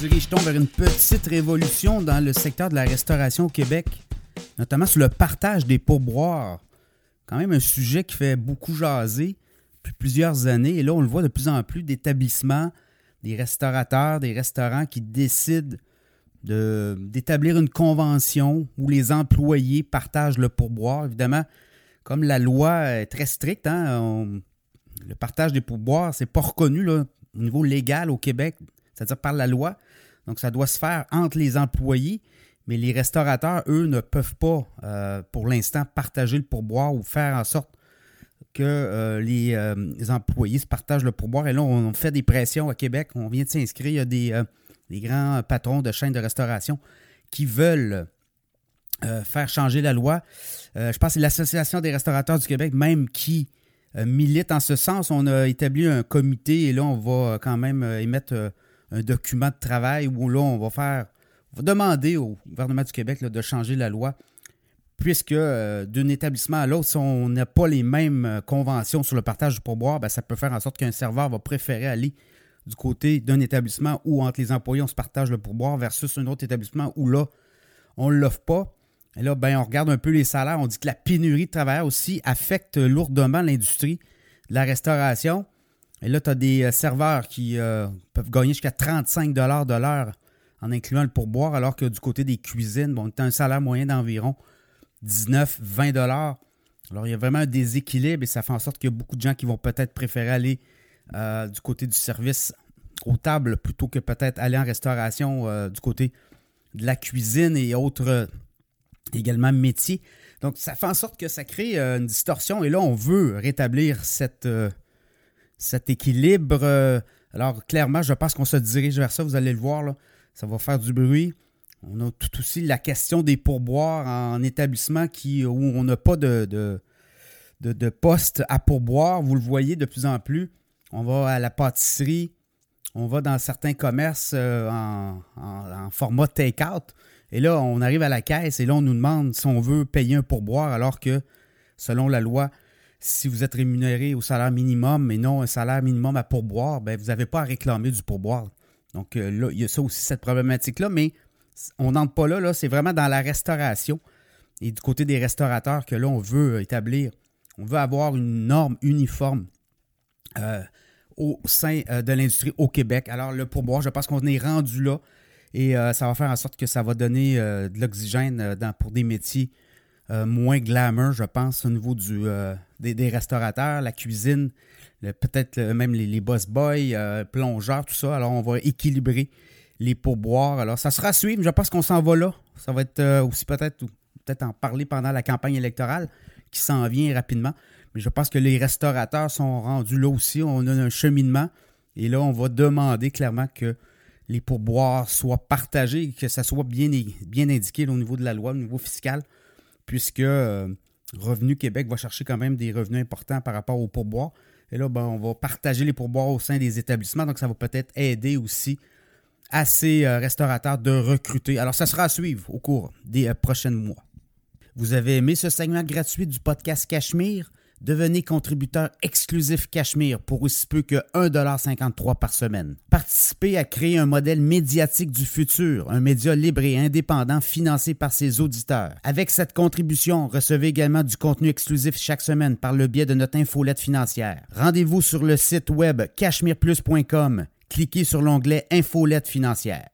dirige-t-on vers une petite révolution dans le secteur de la restauration au Québec, notamment sur le partage des pourboires? Quand même un sujet qui fait beaucoup jaser depuis plusieurs années. Et là, on le voit de plus en plus d'établissements, des restaurateurs, des restaurants qui décident d'établir une convention où les employés partagent le pourboire. Évidemment, comme la loi est très stricte, hein, le partage des pourboires, c'est pas reconnu au niveau légal au Québec, c'est-à-dire par la loi. Donc, ça doit se faire entre les employés, mais les restaurateurs, eux, ne peuvent pas, euh, pour l'instant, partager le pourboire ou faire en sorte que euh, les, les, employés se partagent le pourboire. Et là, on fait des pressions à Québec. On vient de s'inscrire. Il y a des, euh, des grands patrons de chaînes de restauration qui veulent euh, faire changer la loi. Euh, je pense que c'est l'Association des restaurateurs du Québec même qui euh, milite en ce sens. On a établi un comité et là, on va quand même émettre un document de travail où là, on va faire, demander au gouvernement du Québec de changer la loi puisque d'un établissement à l'autre, si on n'a pas les mêmes conventions sur le partage du pourboire, ben, ça peut faire en sorte qu'un serveur va préférer aller du côté d'un établissement où entre les employés, on se partage le pourboire versus un autre établissement où là, on ne l'offre pas. Et là, ben, on regarde un peu les salaires. On dit que la pénurie de travailleurs aussi affecte lourdement l'industrie de la restauration. Et là, tu as des euh, serveurs qui euh, peuvent gagner jusqu'à 35 de l'heure en incluant le pourboire, alors que du côté des cuisines, bon, tu as un salaire moyen d'environ 19-20 Alors, il y a vraiment un déséquilibre et ça fait en sorte qu'il y a beaucoup de gens qui vont peut-être préférer aller euh, du côté du service aux tables plutôt que peut-être aller en restauration du côté de la cuisine et autres également métiers. Donc, ça fait en sorte que ça crée une distorsion et là, on veut rétablir cette, cet équilibre. alors, clairement, je pense qu'on se dirige vers ça, vous allez le voir, ça va faire du bruit. On a tout aussi la question des pourboires en établissement qui, où on n'a pas de, de, poste à pourboire. Vous le voyez de plus en plus on va à la pâtisserie, on va dans certains commerces euh, en, format take-out. Et là, on arrive à la caisse et là, on nous demande si on veut payer un pourboire, alors que, selon la loi, si vous êtes rémunéré au salaire minimum et non un salaire minimum à pourboire, ben, vous n'avez pas à réclamer du pourboire. Donc euh, là, il y a ça aussi, cette problématique-là, mais on n'entre pas là, là c'est vraiment dans la restauration et du côté des restaurateurs que là, on veut établir, on veut avoir une norme uniforme. Euh, au sein euh, de l'industrie au Québec. Alors, le pourboire, je pense qu'on est rendu là et euh, ça va faire en sorte que ça va donner euh, de l'oxygène pour des métiers moins glamour, je pense, au niveau du, des, restaurateurs, la cuisine, peut-être même les, boss boys, plongeurs, tout ça. Alors, on va équilibrer les pourboires. Alors, ça sera à suivre. Je pense qu'on s'en va là. Ça va être aussi peut-être peut-être en parler pendant la campagne électorale qui s'en vient rapidement. Mais je pense que les restaurateurs sont rendus là aussi. On a un cheminement. Et là, on va demander clairement que les pourboires soient partagés, que ça soit bien, bien indiqué au niveau de la loi, au niveau fiscal, puisque euh, Revenu Québec va chercher quand même des revenus importants par rapport aux pourboires. Et là, ben, on va partager les pourboires au sein des établissements, donc ça va peut-être aider aussi à ces euh, restaurateurs de recruter. Alors, ça sera à suivre au cours des euh, prochains mois. Vous avez aimé ce segment gratuit du podcast Cachemire? Devenez contributeur exclusif Cachemire pour aussi peu que 1,53$ par semaine. Participez à créer un modèle médiatique du futur, un média libre et indépendant financé par ses auditeurs. Avec cette contribution, recevez également du contenu exclusif chaque semaine par le biais de notre infolette financière. Rendez-vous sur le site web cachemireplus.com. Cliquez sur l'onglet Infolette financière.